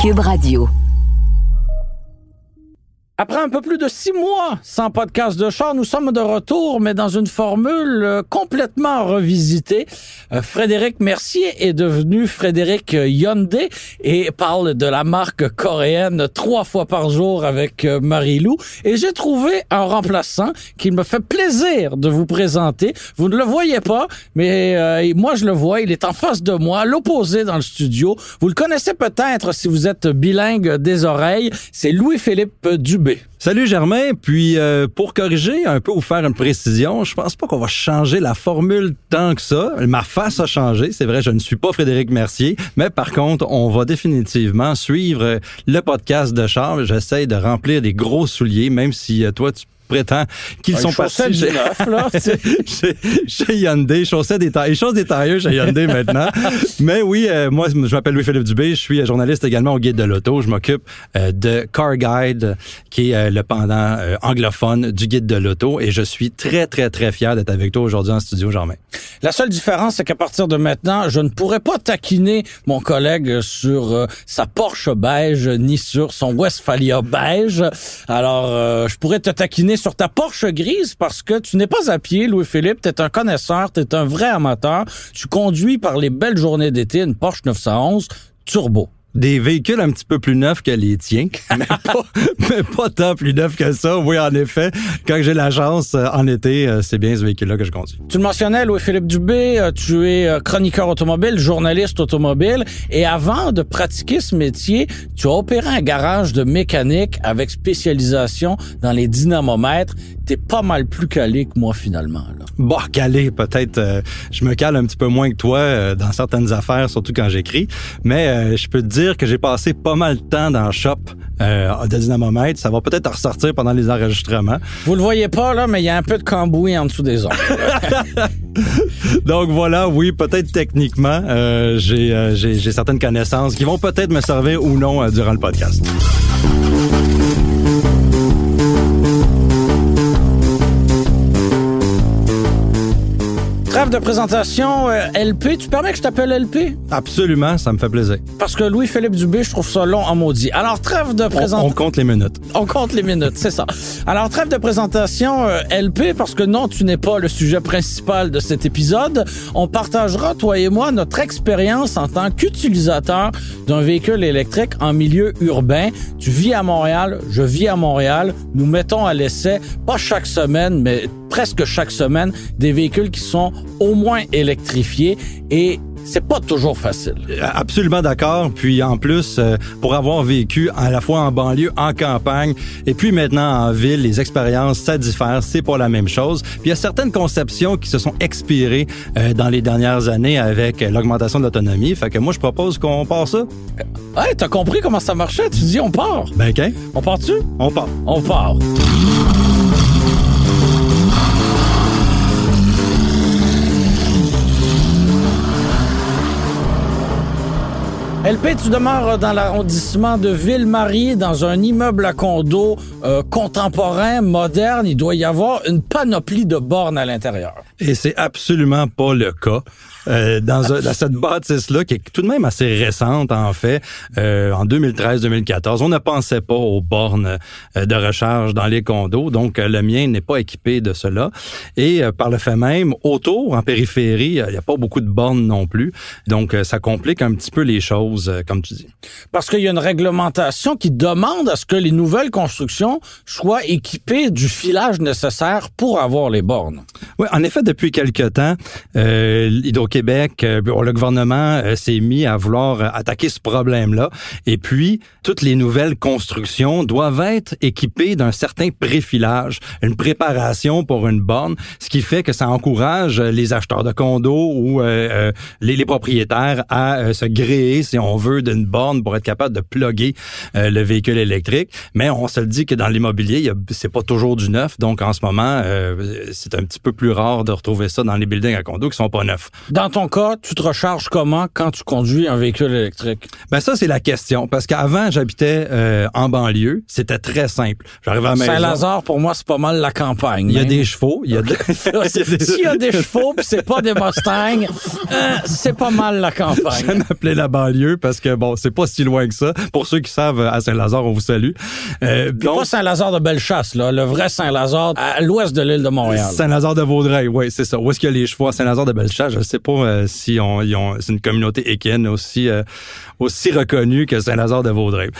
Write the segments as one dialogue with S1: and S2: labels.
S1: Cube Radio.
S2: Après un peu plus de six mois sans podcast de char, nous sommes de retour, mais dans une formule euh, complètement revisitée. Euh, Frédéric Mercier est devenu Frédéric Hyundai et parle de la marque coréenne trois fois par jour avec euh, Marie-Lou. Et j'ai trouvé un remplaçant qu'il me fait plaisir de vous présenter. Vous ne le voyez pas, mais moi je le vois. Il est en face de moi, l'opposé dans le studio. Vous le connaissez peut-être si vous êtes bilingue des oreilles. C'est Louis-Philippe Dubé.
S3: Salut Germain, puis euh, pour corriger un peu ou faire une précision, je pense pas qu'on va changer la formule tant que ça. Ma face a changé, c'est vrai, je ne suis pas Frédéric Mercier, mais par contre, on va définitivement suivre le podcast de Charles. J'essaie de remplir des gros souliers, même si euh, toi tu prétend qu'ils sont
S2: partis chez,
S3: chez, chez, Hyundai, chaussettes des tailles, choses des chez Hyundai maintenant. Mais oui, euh, moi, je m'appelle Louis-Philippe Dubé, je suis journaliste également au Guide de l'auto. Je m'occupe euh, de Car Guide, qui est euh, le pendant anglophone du Guide de l'auto, et je suis très, très, très fier d'être avec toi aujourd'hui en studio, Germain.
S2: La seule différence, c'est qu'à partir de maintenant, je ne pourrais pas taquiner mon collègue sur sa Porsche beige ni sur son Westphalia beige. Alors, je pourrais te taquiner sur ta Porsche grise parce que tu n'es pas à pied, Louis-Philippe. Tu es un connaisseur, tu es un vrai amateur. Tu conduis par les belles journées d'été une Porsche 911 turbo
S3: des véhicules un petit peu plus neufs que les tiens, mais pas, mais pas tant plus neufs que ça. Oui, en effet, quand j'ai la chance euh, en été, euh, c'est bien ce véhicule-là que je conduis.
S2: Tu le mentionnais, Louis-Philippe Dubé, euh, tu es chroniqueur automobile, journaliste automobile, et avant de pratiquer ce métier, tu as opéré un garage de mécanique avec spécialisation dans les dynamomètres. T'es pas mal plus calé que moi, finalement. Là.
S3: Bon, calé, peut-être. je me cale un petit peu moins que toi dans certaines affaires, surtout quand j'écris, mais je peux te dire que j'ai passé pas mal de temps dans le shop euh, de dynamomètre. Ça va peut-être ressortir pendant les enregistrements.
S2: Vous le voyez pas, là, mais il y a un peu de cambouis en dessous des ongles.
S3: Donc voilà, oui, peut-être techniquement, euh, euh, j'ai certaines connaissances qui vont peut-être me servir ou non euh, durant le podcast.
S2: Trêve de présentation, euh, LP. Tu permets que je t'appelle LP?
S3: Absolument, ça me fait plaisir.
S2: Parce que Louis-Philippe Dubé, je trouve ça long en maudit. Alors, trêve de présentation.
S3: On, compte les minutes.
S2: On compte les minutes, c'est ça. Alors, trêve de présentation, euh, LP, parce que non, tu n'es pas le sujet principal de cet épisode. On partagera, toi et moi, notre expérience en tant qu'utilisateur d'un véhicule électrique en milieu urbain. Tu vis à Montréal, je vis à Montréal. Nous mettons à l'essai, pas chaque semaine, mais presque chaque semaine des véhicules qui sont au moins électrifiés et c'est pas toujours facile.
S3: Absolument d'accord. Puis en plus, euh, pour avoir vécu à la fois en banlieue, en campagne, et puis maintenant en ville, les expériences, ça diffère. C'est pas la même chose. Puis il y a certaines conceptions qui se sont expirées euh, dans les dernières années avec l'augmentation de l'autonomie. Fait que moi, je propose qu'on part ça.
S2: Ouais, t'as compris comment ça marchait? Tu dis on part.
S3: Ben, OK.
S2: On part-tu?
S3: On part.
S2: On part. LP, tu demeures dans l'arrondissement de Ville-Marie, dans un immeuble à condo euh, contemporain, moderne. Il doit y avoir une panoplie de bornes à l'intérieur.
S3: Et c'est absolument pas le cas. Euh, dans, dans, cette bâtisse-là, qui est tout de même assez récente, en fait, euh, en 2013-2014. On ne pensait pas aux bornes euh, de recharge dans les condos, donc le mien n'est pas équipé de cela. Et par le fait même, autour, en périphérie, il n'y a pas beaucoup de bornes non plus. Donc, ça complique un petit peu les choses, comme tu dis.
S2: Parce qu'il y a une réglementation qui demande à ce que les nouvelles constructions soient équipées du filage nécessaire pour avoir les bornes.
S3: Oui, en effet, depuis quelque temps, euh, Québec, euh, le gouvernement euh, s'est mis à vouloir attaquer ce problème-là. Et puis, toutes les nouvelles constructions doivent être équipées d'un certain préfilage, une préparation pour une borne, ce qui fait que ça encourage les acheteurs de condos ou les, les, propriétaires à se gréer, si on veut, d'une borne pour être capable de plugger le véhicule électrique. Mais on se le dit que dans l'immobilier, c'est pas toujours du neuf. Donc, en ce moment, c'est un petit peu plus rare de retrouver ça dans les buildings à condos qui sont pas neufs.
S2: Dans ton cas, tu te recharges comment quand tu conduis un véhicule électrique?
S3: Ben ça, c'est la question. Parce qu'avant, j'habitais euh, en banlieue. C'était très simple.
S2: J'arrivais à. Saint-Lazare, pour moi, c'est pas mal la campagne.
S3: Il y a des chevaux. Il y a
S2: S'il y a des chevaux puis c'est pas des Mustangs, euh, c'est pas mal la campagne.
S3: J'aime appeler la banlieue parce que, bon, c'est pas si loin que ça. Pour ceux qui savent, à Saint-Lazare, on vous salue.
S2: Euh, donc, pas Saint-Lazare de Bellechasse, là. Le vrai Saint-Lazare à l'ouest de l'île de Montréal.
S3: Saint-Lazare de Vaudreuil, oui, c'est ça. Où est-ce qu'il y a les chevaux à Saint-Lazare de Bellechasse? Je sais pas euh, si on, c'est une communauté équine aussi, euh, aussi reconnue que Saint-Lazare de Vaudreuil.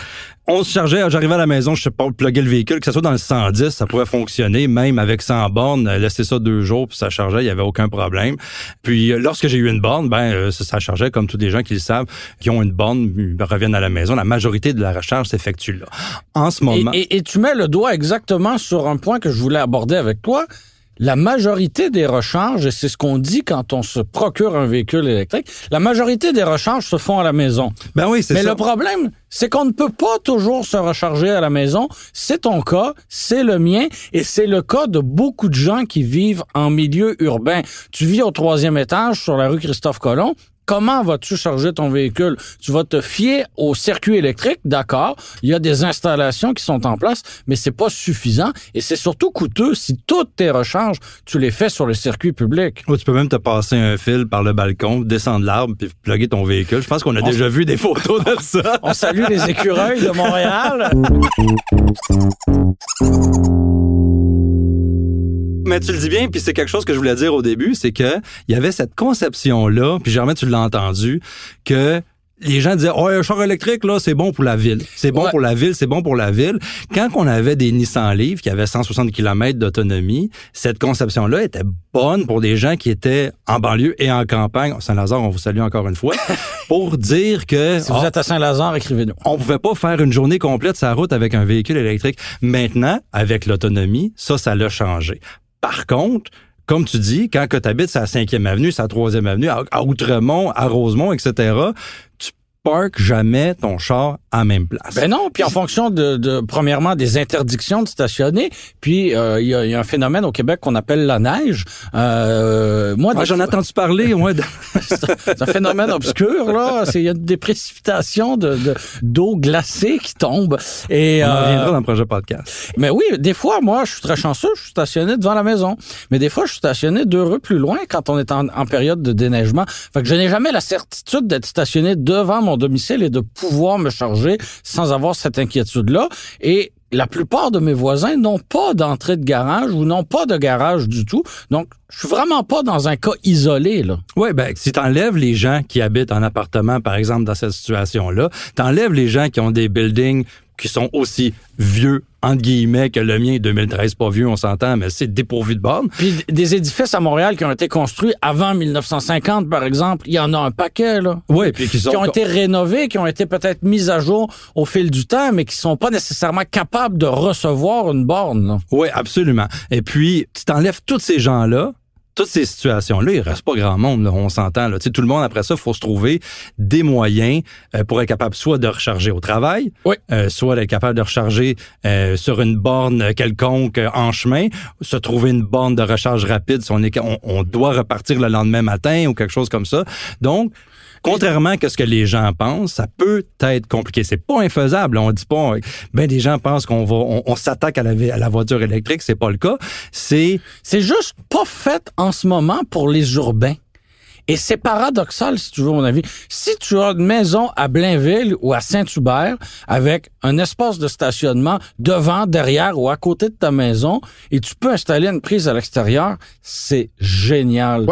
S3: On se chargeait, j'arrivais à la maison, je sais pas, plugger le véhicule, que ce soit dans le 110, ça pouvait fonctionner, même avec 100 bornes, laisser ça deux jours, puis ça chargeait, il y avait aucun problème. Puis lorsque j'ai eu une borne, ben euh, ça, chargeait comme tous les gens qui le savent, qui ont une borne, reviennent à la maison. La majorité de la recharge s'effectue là. En ce moment.
S2: et tu mets le doigt exactement sur un point que je voulais aborder avec toi la majorité des recharges, et c'est ce qu'on dit quand on se procure un véhicule électrique, la majorité des recharges se font à la maison.
S3: Ben oui, c'est
S2: Mais le problème, c'est qu'on ne peut pas toujours se recharger à la maison. C'est ton cas, c'est le mien, et c'est le cas de beaucoup de gens qui vivent en milieu urbain. Tu vis au troisième étage sur la rue Christophe Colomb, Comment vas-tu charger ton véhicule? Tu vas te fier au circuit électrique, d'accord. Il y a des installations qui sont en place, mais c'est pas suffisant et c'est surtout coûteux si toutes tes recharges, tu les fais sur le circuit public.
S3: tu peux même te passer un fil par le balcon, descendre l'arbre puis plugger ton véhicule. Je pense qu'on a déjà vu des photos de ça.
S2: On salue les écureuils de Montréal.
S3: mais tu le dis bien, puis c'est quelque chose que je voulais dire au début, c'est que il y avait cette conception-là, puis jamais tu l'as entendu, que les gens disaient, oh, un char électrique, là, c'est bon pour la ville. C'est bon pour la ville, c'est bon pour la ville. Quand on avait des Nissan Leaf qui avaient 160 km d'autonomie, cette conception-là était bonne pour des gens qui étaient en banlieue et en campagne. Saint-Lazare, on vous salue encore une fois. pour dire que...
S2: Si vous êtes à Saint-Lazare, écrivez-nous.
S3: On pouvait pas faire une journée complète sa route avec un véhicule électrique. Maintenant, avec l'autonomie, ça, ça l'a changé. Par contre, comme tu dis, quand tu habites à la 5e avenue, à la 3e avenue, à Outremont, à Rosemont, etc., tu parques jamais ton char à même place.
S2: Ben non, puis en fonction de, de premièrement des interdictions de stationner, puis euh, il y, a, un phénomène au Québec qu'on appelle la neige.
S3: Euh, moi, j'en ai entendu parler. Moi,
S2: c'est un phénomène obscur là. Il y a des précipitations de d'eau glacée qui tombent.
S3: Et on en reviendra dans le projet podcast.
S2: Mais oui, des fois, moi, je suis très chanceux, je suis stationné devant la maison. Mais des fois, je suis stationné deux rues plus loin quand on est en, en période de déneigement. Fait que je n'ai jamais la certitude d'être stationné devant mon domicile et de pouvoir me charger sans avoir cette inquiétude-là. Et la plupart de mes voisins n'ont pas d'entrée de garage ou n'ont pas de garage du tout. Donc, je suis vraiment pas dans un cas isolé, là.
S3: Oui, ben, si t'enlèves les gens qui habitent en appartement, par exemple, dans cette situation-là, t'enlèves les gens qui ont des buildings qui sont aussi vieux entre guillemets, que le mien 2013, pas vieux, on s'entend, mais c'est dépourvu de bornes.
S2: Puis des édifices à Montréal qui ont été construits avant 1950, par exemple, il y en a un paquet, là.
S3: Oui, puis qui,
S2: qui ont été rénovés, qui ont été peut-être mis à jour au fil du temps, mais qui sont pas nécessairement capables de recevoir une borne.
S3: Oui, absolument. Et puis, tu t'enlèves tous ces gens-là, toutes ces situations-là, il reste pas grand monde, on s'entend. Là. tout le monde, après ça, il faut se trouver des moyens euh, pour être capable soit de recharger au travail, euh, soit d'être capable de recharger euh, sur une borne quelconque en chemin, se trouver une borne de recharge rapide si on, est, on doit repartir le lendemain matin ou quelque chose comme ça. Donc, Contrairement à ce que les gens pensent, ça peut être compliqué. C'est pas infaisable. On dit pas, ben des gens pensent qu'on va, on, s'attaque à la, à la voiture électrique. C'est pas le cas. C'est,
S2: c'est juste pas fait en ce moment pour les urbains. Et c'est paradoxal, si tu veux mon avis. Si tu as une maison à Blainville ou à Saint-Hubert avec un espace de stationnement devant, derrière ou à côté de ta maison et tu peux installer une prise à l'extérieur, c'est génial.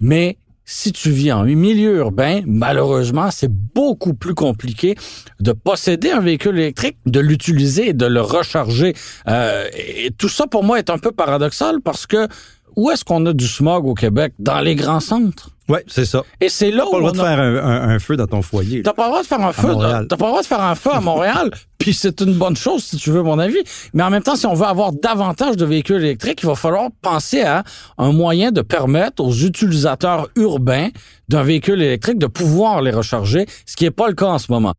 S2: Mais si tu vis en milieu urbain, malheureusement, c'est beaucoup plus compliqué de posséder un véhicule électrique, de l'utiliser et de le recharger. Euh, et tout ça, pour moi, est un peu paradoxal parce que où est-ce qu'on a du smog au Québec? Dans les grands centres.
S3: Oui, c'est ça.
S2: Et c'est là
S3: T'as pas
S2: où
S3: le droit de faire un, feu dans ton foyer.
S2: T'as pas le droit de faire un feu.
S3: Montréal.
S2: T'as pas le droit de faire un feu à Montréal. Puis c'est une bonne chose si tu veux mon avis. Mais en même temps, si on veut avoir davantage de véhicules électriques, il va falloir penser à un moyen de permettre aux utilisateurs urbains d'un véhicule électrique de pouvoir les recharger, ce qui est pas le cas en ce moment.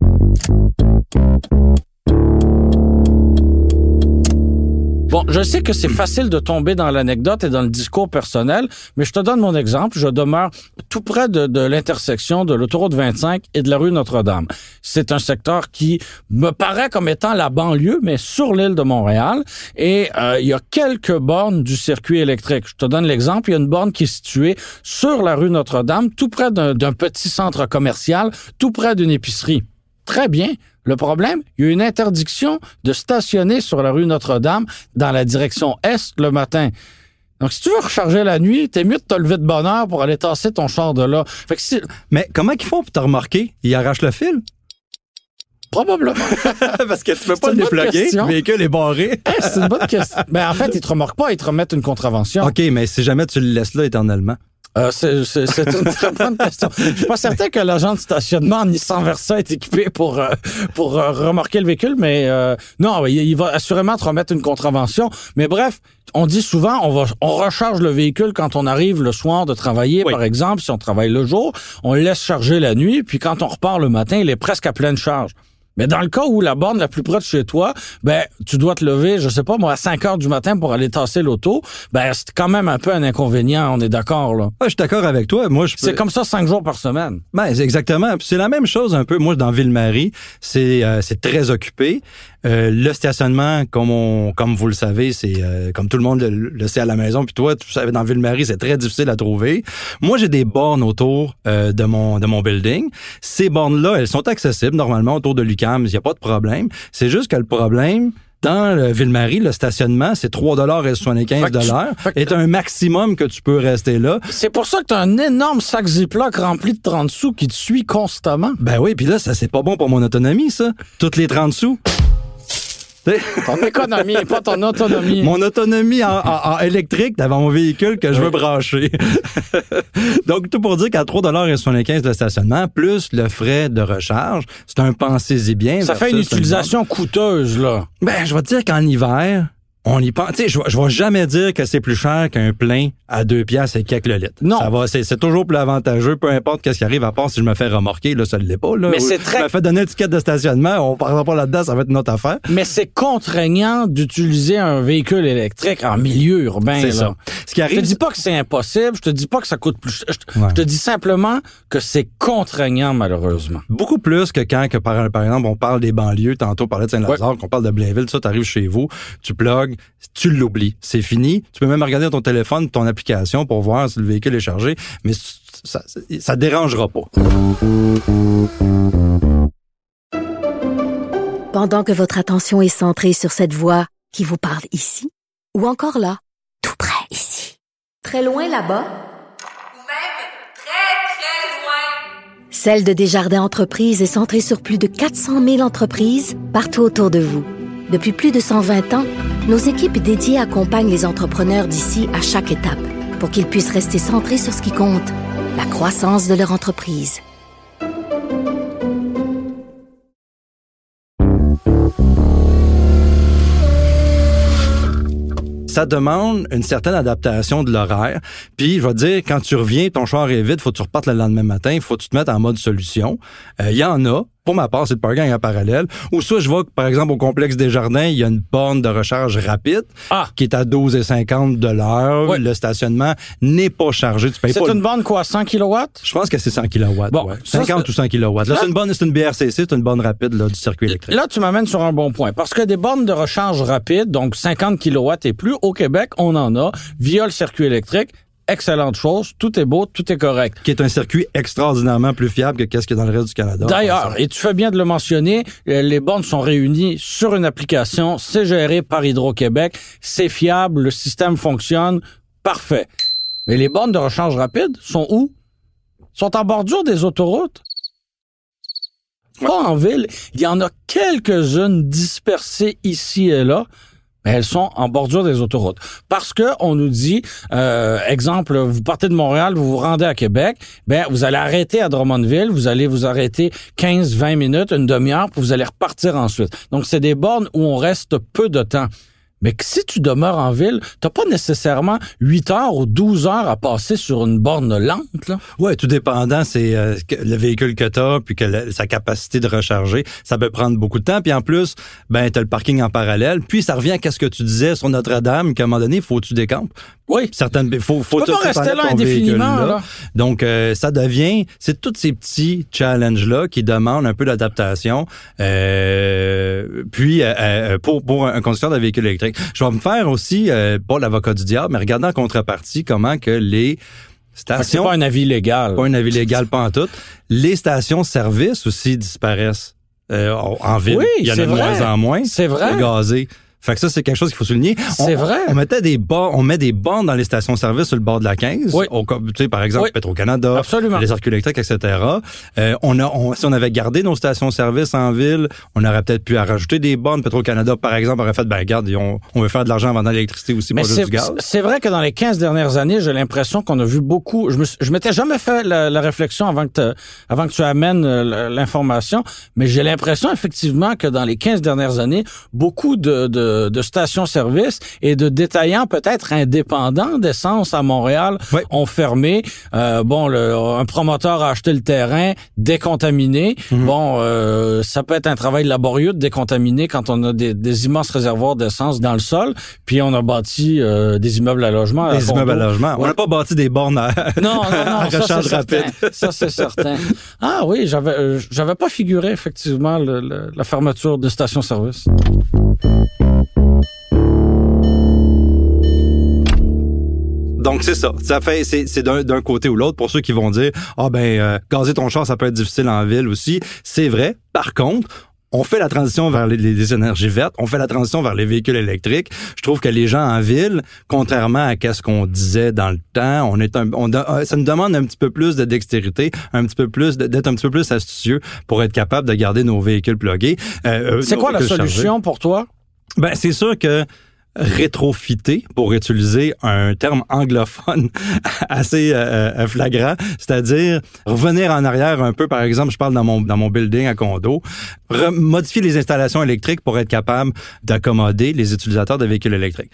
S2: Bon, je sais que c'est facile de tomber dans l'anecdote et dans le discours personnel, mais je te donne mon exemple. Je demeure tout près de, l'intersection de l'autoroute 25 et de la rue Notre-Dame. C'est un secteur qui me paraît comme étant la banlieue, mais sur l'île de Montréal. Et euh, il y a quelques bornes du circuit électrique. Je te donne l'exemple. Il y a une borne qui est située sur la rue Notre-Dame, tout près d'un petit centre commercial, tout près d'une épicerie. Très bien. Le problème, il y a une interdiction de stationner sur la rue Notre-Dame dans la direction est le matin. Donc, si tu veux recharger la nuit, t'es mieux de te lever de bonne heure pour aller tasser ton char de là. Fait que si,
S3: Mais comment ils font pour te remarquer? Ils arrachent le fil?
S2: probablement.
S3: Parce que tu peux
S2: pas
S3: le déploguer,
S2: question.
S3: le véhicule est barré.
S2: Eh, c'est une bonne question. Ben, en fait, ils te remarquent pas, ils te remettent une contravention.
S3: OK, mais si jamais tu le laisses là éternellement.
S2: Euh, c'est une très bonne question. Je suis pas certain que l'agent de stationnement en Nissan Versa est équipé pour euh, pour euh, remorquer le véhicule, mais euh, non, il, il va assurément te remettre une contravention. Mais bref, on dit souvent, on va on recharge le véhicule quand on arrive le soir de travailler,
S3: Oui.
S2: par exemple, si on travaille le jour, on le laisse charger la nuit, puis quand on repart le matin, il est presque à pleine charge. Mais dans le cas où la borne la plus près de chez toi, ben tu dois te lever, je sais pas moi, à 5 heures du matin pour aller tasser l'auto, ben c'est quand même un peu un inconvénient, on est d'accord là.
S3: Ah, je suis d'accord avec toi. Moi, je peux...
S2: C'est comme ça cinq jours par semaine.
S3: Ben, c'est exactement. C'est la même chose un peu. Moi, dans Ville-Marie, c'est euh, c'est très occupé. Euh, le stationnement, comme on, comme vous le savez, c'est euh, comme tout le monde le, le sait à la maison. Puis toi, tu savais dans Ville-Marie, c'est très difficile à trouver. Moi, j'ai des bornes autour euh, de mon de mon building. Ces bornes-là, elles sont accessibles normalement autour de l'UCAM. Il n'y a pas de problème. C'est juste que le problème. Dans le Ville-Marie, le stationnement, c'est 3,75
S2: Fait que tu- fait que-
S3: est un maximum que tu peux rester là.
S2: C'est pour ça que t'as un énorme sac Ziploc rempli de 30 sous qui te suit constamment.
S3: Ben oui, puis là, ça c'est pas bon pour mon autonomie, ça. Toutes les 30 sous.
S2: Ton économie, pas ton autonomie.
S3: Mon autonomie en, en- en électrique devant mon véhicule que je veux brancher. Donc, tout pour dire qu'à 3,75 de stationnement, plus le frais de recharge, c'est un pensez-y bien.
S2: Ça fait une utilisation coûteuse, là.
S3: Ben, je vais te dire qu'en hiver, on y pense. Tu sais, je, vais- je vais jamais dire que c'est plus cher qu'un plein à deux piastres et quelques le litre.
S2: Non.
S3: Ça va, c'est, c'est toujours plus avantageux, peu importe qu'est-ce qui arrive, à part si je me fais remorquer, là, ça ne l'est pas, là.
S2: Mais c'est
S3: Je
S2: très-
S3: me fais donner une étiquette de stationnement, on parlera pas là-dedans, ça va être notre affaire.
S2: Mais c'est contraignant d'utiliser un véhicule électrique en milieu urbain.
S3: C'est
S2: là.
S3: ça. Ce qui
S2: Je te
S3: arrive,
S2: dis pas que c'est impossible, je te dis pas que ça coûte plus cher. Je te,
S3: Ouais.
S2: je te dis simplement que c'est contraignant, malheureusement.
S3: beaucoup plus que quand, que par, par exemple, on parle des banlieues, tantôt on parlait de Saint-Lazare, qu'on parle de Blainville, ça, t'arrives chez vous, tu plugues, tu l'oublies. C'est fini. Tu peux même regarder ton téléphone, ton application pour voir si le véhicule est chargé, mais ça, ça dérangera pas.
S4: Pendant que votre attention est centrée sur cette voix qui vous parle ici, ou encore là, tout près ici, très loin là-bas,
S5: ou même très, très loin.
S4: Celle de Desjardins Entreprises est centrée sur plus de 400 000 entreprises partout autour de vous. Depuis plus de 120 ans, nos équipes dédiées accompagnent les entrepreneurs d'ici à chaque étape pour qu'ils puissent rester centrés sur ce qui compte, la croissance de leur entreprise.
S3: ça demande une certaine adaptation de l'horaire. Puis, je vais te dire, quand tu reviens, ton char est vide, faut que tu repartes le lendemain matin, il faut que tu te mettes en mode solution. Euh, Il y en a. Pour ma part, c'est le parking en parallèle. Ou soit je vois que, par exemple, au complexe des jardins, il y a une borne de recharge rapide
S2: Ah!
S3: qui est à 12,50 de l'heure.
S2: Oui.
S3: Le stationnement n'est pas chargé. Tu payes
S2: C'est
S3: pas
S2: une borne quoi, 100 kW?
S3: Je pense que c'est 100 kW.
S2: Bon,
S3: ouais.
S2: ça,
S3: 50
S2: c'est-
S3: ou 100 kW. Là,
S2: Là-
S3: c'est une bonne, c'est une BRCC, c'est une bonne rapide là, du circuit électrique.
S2: Là, tu m'amènes sur un bon point. Parce que des bornes de recharge rapide, donc 50 kW et plus, au Québec, on en a via le circuit électrique. Excellente chose. Tout est beau, tout est correct.
S3: Qui est un circuit extraordinairement plus fiable que qu'est-ce qu'il y a dans le reste du Canada.
S2: D'ailleurs, et tu fais bien de le mentionner, euh, les bornes sont réunies sur une application, c'est géré par Hydro-Québec, c'est fiable, le système fonctionne, parfait. Mais les bornes de recharge rapide sont où? Sont en bordure des autoroutes? Pas en ville. Il y en a quelques-unes dispersées ici et là, elles sont en bordure des autoroutes. Parce que on nous dit, euh, exemple, vous partez de Montréal, vous vous rendez à Québec, ben vous allez arrêter à Drummondville, vous allez vous arrêter 15-20 minutes, une demi-heure, puis vous allez repartir ensuite. Donc c'est des bornes où on reste peu de temps. Mais que si tu demeures en ville, t'as pas nécessairement 8 heures ou 12 heures à passer sur une borne lente. Là.
S3: Ouais, tout dépendant, c'est euh, le véhicule que tu as, puis que la- sa capacité de recharger, ça peut prendre beaucoup de temps. Puis en plus, ben tu as le parking en parallèle. Puis ça revient à ce que tu disais sur Notre-Dame, qu'à un moment donné, faut que tu décampes.
S2: Oui.
S3: Certaines, faut, faut
S2: Tu peux
S3: tout-
S2: pas rester là indéfiniment, là.
S3: Donc euh, ça devient, c'est tous ces petits challenges là qui demandent un peu d'adaptation. Euh, puis euh, euh, pour pour un conducteur de véhicule électrique, je vais me faire aussi euh, pas l'avocat du diable, mais regarder en contrepartie comment que les stations
S2: pas un avis légal.
S3: pas un avis légal pas en tout. Les stations-service aussi disparaissent euh, en ville.
S2: Oui,
S3: Il y en a de
S2: vrai.
S3: moins en moins.
S2: C'est vrai.
S3: Gazé. Fait que ça, c'est quelque chose qu'il faut souligner.
S2: C'est
S3: On-
S2: vrai.
S3: On mettait des bornes, on met des bornes dans les stations-service sur le bord de la 15.
S2: Oui.
S3: Comme, tu sais, par exemple,
S2: Oui.
S3: Petro-Canada,
S2: Absolument.
S3: les circuits électriques, etc. Euh, on a, on- si on avait gardé nos stations-service en ville, on aurait peut-être pu en rajouter des bornes. Petro-Canada, par exemple, aurait fait, ben, regarde, on, on veut faire de l'argent en vendant l'électricité aussi,
S2: Mais
S3: pas juste
S2: c'est
S3: du gaz.
S2: c'est vrai que dans les 15 dernières années, j'ai l'impression qu'on a vu beaucoup. Je me je m'étais jamais fait la, la réflexion avant que te- avant que tu amènes euh, l'information, mais j'ai l'impression effectivement que dans les 15 dernières années, beaucoup de, de, de stations-service et de détaillants peut-être indépendants d'essence à Montréal
S3: Oui.
S2: ont fermé. Euh, bon, le, un promoteur a acheté le terrain décontaminé.
S3: Mhm.
S2: Bon, euh, ça peut être un travail laborieux de décontaminer quand on a des, des immenses réservoirs d'essence dans le sol, puis on a bâti euh, des immeubles à logement.
S3: Des immeubles à logement. On n'a pas bâti des bornes à,
S2: Non, non,
S3: à
S2: non, ça
S3: recharge
S2: certain.
S3: rapide.
S2: Ça c'est certain. Ah oui, j'avais j'avais pas figuré effectivement le- le- la fermeture de stations-service.
S3: Donc c'est ça. Ça fait c'est c'est d'un côté ou l'autre pour ceux qui vont dire ah ben euh, gazer ton char ça peut être difficile en ville aussi. C'est vrai. Par contre on fait la transition vers les, les énergies vertes, on fait la transition vers les véhicules électriques. Je trouve que les gens en ville, contrairement à ce qu'on disait dans le temps, on est un, on, euh, ça nous demande un petit peu plus de dextérité, un petit peu plus d'être un petit peu plus astucieux pour être capable de garder nos véhicules plugués. Euh,
S2: C'est
S3: nos
S2: quoi la
S3: chargés.
S2: solution pour toi?
S3: Ben, c'est sûr que rétrofiter, pour utiliser un terme anglophone assez euh, euh, flagrant, c'est-à-dire revenir en arrière un peu, par exemple, je parle dans mon dans mon building à condo, modifier les installations électriques pour être capable d'accommoder les utilisateurs de véhicules électriques.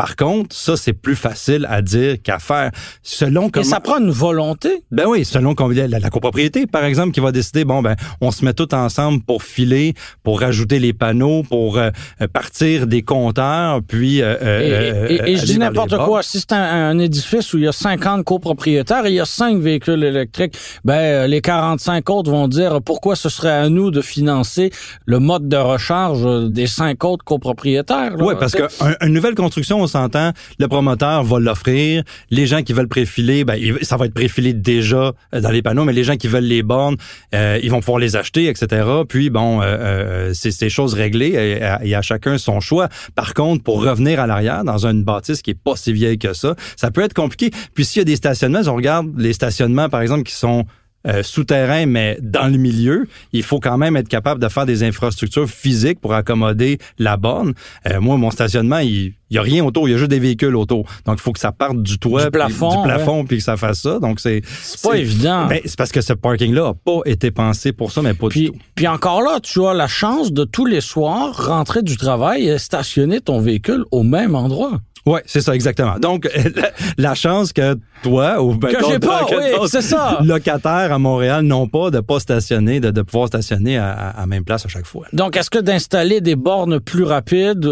S3: Par contre, ça, c'est plus facile à dire qu'à faire. Selon
S2: Et
S3: comment...
S2: ça prend une volonté.
S3: Ben oui, selon combien la, la copropriété, par exemple, qui va décider, bon ben, on se met tout ensemble pour filer, pour rajouter les panneaux, pour euh, euh, partir des compteurs, puis. euh,
S2: Et,
S3: euh,
S2: et- et- et
S3: aller
S2: je dis n'importe quoi. Si c'est un, un édifice où il y a 50 copropriétaires et il y a 5 véhicules électriques, ben euh, les 45 autres vont dire pourquoi ce serait à nous de financer le mode de recharge euh, des 5 autres copropriétaires.
S3: Oui, parce qu'une nouvelle construction, on s'entend, le promoteur va l'offrir. Les gens qui veulent préfiler, ben, ça va être préfilé déjà euh, dans les panneaux, mais les gens qui veulent les bornes, euh, ils vont pouvoir les acheter, etc. Puis, bon, euh, euh, c'est ces choses réglées et à, et chacun son choix. Par contre, pour revenir à l'arrière, dans une bâtisse qui est pas si vieille que ça, ça peut être compliqué. Puis, s'il y a des stationnements, on regarde les stationnements, par exemple, qui sont euh, souterrain, mais dans le milieu, il faut quand même être capable de faire des infrastructures physiques pour accommoder la borne. Euh, moi, mon stationnement, il il y a rien autour, il y a juste des véhicules autour. Donc, il faut que ça parte du toit,
S2: Du
S3: puis-
S2: plafond,
S3: du plafond, puis que ça fasse ça. Donc, c'est
S2: C'est pas évident.
S3: Ben, c'est parce que ce parking-là a pas été pensé pour ça, mais pas du
S2: Puis,
S3: tout.
S2: puis encore là, tu as la chance de tous les soirs rentrer du travail et stationner ton véhicule au même endroit.
S3: Ouais, c'est ça exactement. Donc, la, la chance que toi ou ben,
S2: Que j'ai pas, oui, c'est ça.
S3: locataires à Montréal n'ont pas de pas stationner, de, de pouvoir stationner à, à, même place à chaque fois.
S2: Donc, est-ce que d'installer des bornes plus rapides,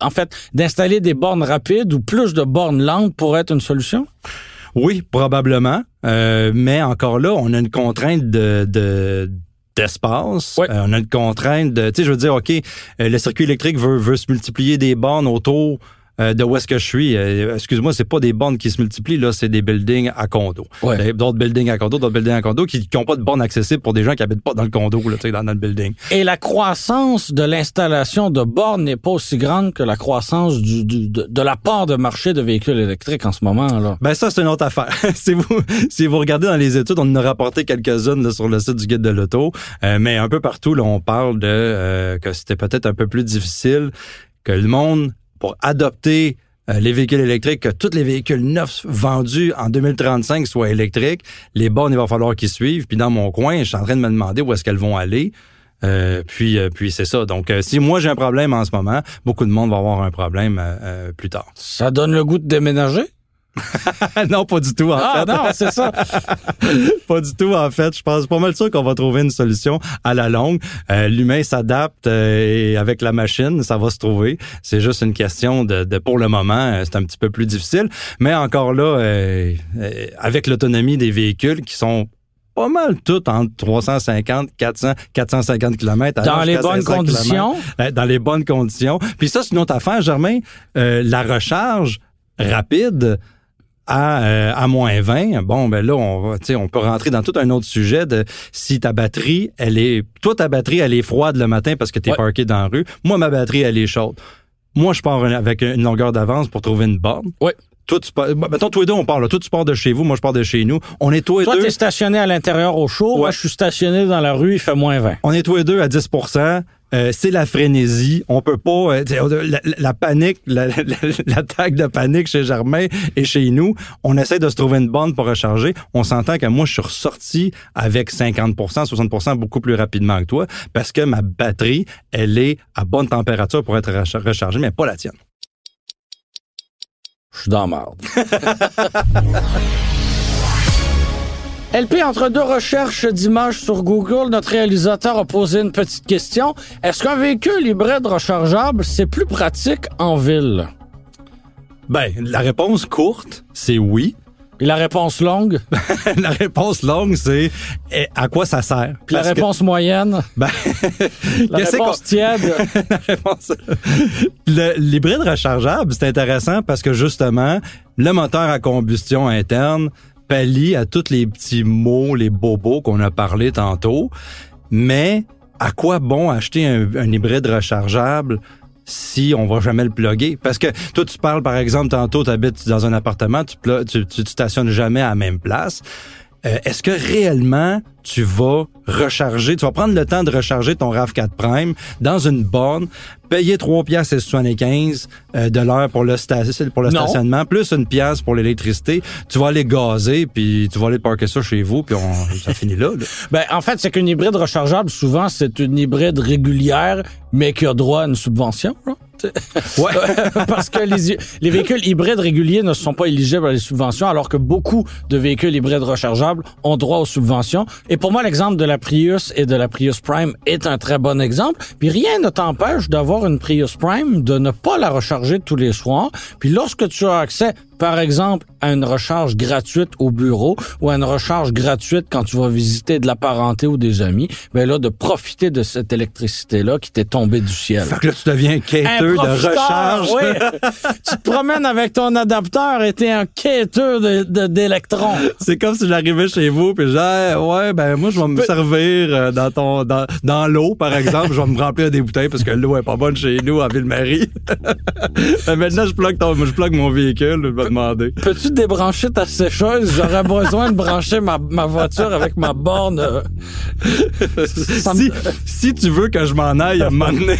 S2: en fait, d'installer des bornes rapides ou plus de bornes lentes pourrait être une solution?
S3: Oui, probablement. Euh, mais encore là, on a une contrainte de, de d'espace. Euh, on a une contrainte de, tu sais, je veux dire, OK, euh, le circuit électrique veut, veut se multiplier des bornes autour euh, de où est-ce que je suis. Euh, Excuse-moi, c'est pas des bornes qui se multiplient, là, c'est des buildings à condo.
S2: Ouais.
S3: D'autres buildings à condo, d'autres buildings à condo qui n'ont pas de bornes accessibles pour des gens qui habitent pas dans le condo, là, tu sais, dans, dans le building.
S2: Et la croissance de l'installation de bornes n'est pas aussi grande que la croissance du, du- de, de la part de marché de véhicules électriques en ce moment. Là.
S3: Ben ça, c'est une autre affaire. si vous si vous regardez dans les études, on en a rapporté quelques-unes sur le site du guide de l'auto, Euh, mais un peu partout, là, on parle de euh, que c'était peut-être un peu plus difficile, que le monde pour adopter euh, les véhicules électriques, que tous les véhicules neufs vendus en 2035 soient électriques. Les bornes, il va falloir qu'ils suivent. Puis dans mon coin, je suis en train de me demander où est-ce qu'elles vont aller. Euh, puis, euh, puis c'est ça. Donc, si moi j'ai un problème en ce moment, beaucoup de monde va avoir un problème plus tard.
S2: Ça donne le goût de déménager?
S3: non, pas du tout en
S2: Ah
S3: fait.
S2: non, c'est ça.
S3: pas du tout en fait. Je pense pas mal sûr qu'on va trouver une solution à la longue. Euh, L'humain s'adapte euh, et avec la machine, ça va se trouver. C'est juste une question de, de pour le moment, euh, c'est un petit peu plus difficile. Mais encore là, avec l'autonomie des véhicules qui sont pas mal toutes entre 350, 400, 450 km.
S2: Dans les bonnes conditions?
S3: Euh, dans les bonnes conditions. Puis ça, c'est une autre affaire, Germain. La recharge rapide à, euh, à moins 20, bon, ben là, on, va, tu sais, on peut rentrer dans tout un autre sujet de si ta batterie, elle est... Toi, ta batterie, elle est froide le matin parce que tu es
S2: Ouais.
S3: parké dans la rue. Moi, ma batterie, elle est chaude. Moi, je pars avec une longueur d'avance pour trouver une borne.
S2: Oui.
S3: Toi, tu pars... bon, Mettons, tous les deux, on part là. Toi, tu pars de chez vous, moi, je pars de chez nous. On est tous les
S2: Toi,
S3: deux...
S2: t'es stationné à l'intérieur au chaud. Moi, je suis stationné dans la rue, il fait moins 20.
S3: On est tous les deux à 10 euh, c'est la frénésie. On peut pas. euh, la, panique, la- la- l'attaque de panique chez Germain et chez nous. On essaie de se trouver une borne pour recharger. On s'entend que moi, je suis ressorti avec 50% 60% beaucoup plus rapidement que toi parce que ma batterie, elle est à bonne température pour être recha- rechargée, mais pas la tienne.
S2: Je suis dans la marde. LP, entre deux recherches d'images sur Google, notre réalisateur a posé une petite question. Est-ce qu'un véhicule hybride rechargeable, c'est plus pratique en ville?
S3: Ben, la réponse courte, c'est oui.
S2: Puis la réponse longue?
S3: la réponse longue, c'est eh, à quoi ça sert?
S2: Puis la
S3: que-
S2: réponse moyenne?
S3: ben,
S2: La réponse tiède?
S3: la réponse. Le- L'hybride rechargeable, c'est intéressant parce que justement, le moteur à combustion interne pallie à tous les petits mots, les bobos qu'on a parlé tantôt. Mais à quoi bon acheter un, hybride rechargeable si on va jamais le plugger? Parce que toi, tu parles, par exemple, tantôt, tu habites dans un appartement, tu, tu, tu, tu stationnes jamais à la même place. Euh, Est-ce que réellement tu vas recharger, tu vas prendre le temps de recharger ton RAV4 Prime dans une borne, payer 3 piastres et 75 euh, de l'heure pour le, sta- pour le
S2: Non.
S3: stationnement, plus une pièce pour l'électricité, tu vas aller gazer, puis tu vas aller parker ça chez vous, puis on, ça finit là. là.
S2: Ben, en fait, c'est qu'une hybride rechargeable, souvent, c'est une hybride régulière, mais qui a droit à une subvention. là.
S3: Ouais.
S2: Parce que les, les véhicules hybrides réguliers ne sont pas éligibles à les subventions, alors que beaucoup de véhicules hybrides rechargeables ont droit aux subventions. Et pour moi, l'exemple de la Prius et de la Prius Prime est un très bon exemple. Puis rien ne t'empêche d'avoir une Prius Prime, de ne pas la recharger tous les soirs. Puis lorsque tu as accès, par exemple, à une recharge gratuite au bureau ou à une recharge gratuite quand tu vas visiter de la parenté ou des amis, ben là, de profiter de cette électricité-là qui t'est tombée du ciel.
S3: Fait que là, tu deviens
S2: Un
S3: quêteux de recharge.
S2: oui. tu te promènes avec ton adapteur et t'es un quêteux de- de- d'électrons.
S3: C'est comme si j'arrivais chez vous puis je disais, ouais ben moi je vais me servir euh, dans ton dans, dans l'eau par exemple, je vais me remplir des bouteilles parce que l'eau est pas bonne chez nous à Ville-Marie. Ben, maintenant je plug ton je plug mon véhicule,
S2: Peux-tu débrancher ta sécheuse? J'aurais besoin de brancher ma, ma voiture avec ma borne. euh.
S3: Si, si tu veux que je m'en aille à donné.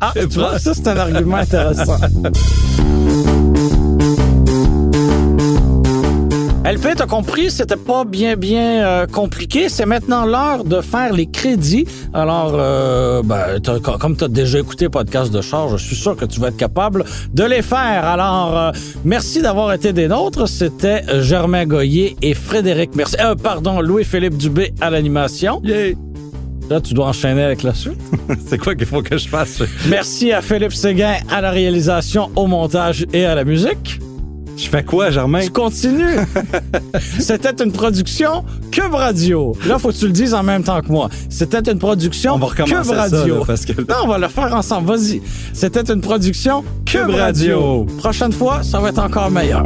S2: Ah, tu vois, ça, c'est un argument intéressant. LP, t'as compris, c'était pas bien, bien euh, compliqué. C'est maintenant l'heure de faire les crédits. Alors, euh, ben, t'as- co- comme tu as déjà écouté Podcast de charge, je suis sûr que tu vas être capable de les faire. Alors, euh, merci d'avoir été des nôtres. C'était Germain Goyer et Frédéric Merci. Euh, pardon, Louis-Philippe Dubé à l'animation.
S3: Yay!
S2: Là, tu dois enchaîner avec la suite.
S3: C'est quoi qu'il faut que je fasse?
S2: Merci à Philippe Séguin à la réalisation, au montage et à la musique.
S3: Je fais quoi, Germain?
S2: Tu continues. C'était une production Cube Radio. Là, faut que tu le dises en même temps que moi. C'était une production
S3: On va recommencer
S2: Cube
S3: ça,
S2: Radio.
S3: là, parce que-
S2: Non, on va le faire ensemble. Vas-y. C'était une production Cube,
S3: Cube
S2: Radio.
S3: Radio.
S2: Prochaine fois, ça va être encore meilleur.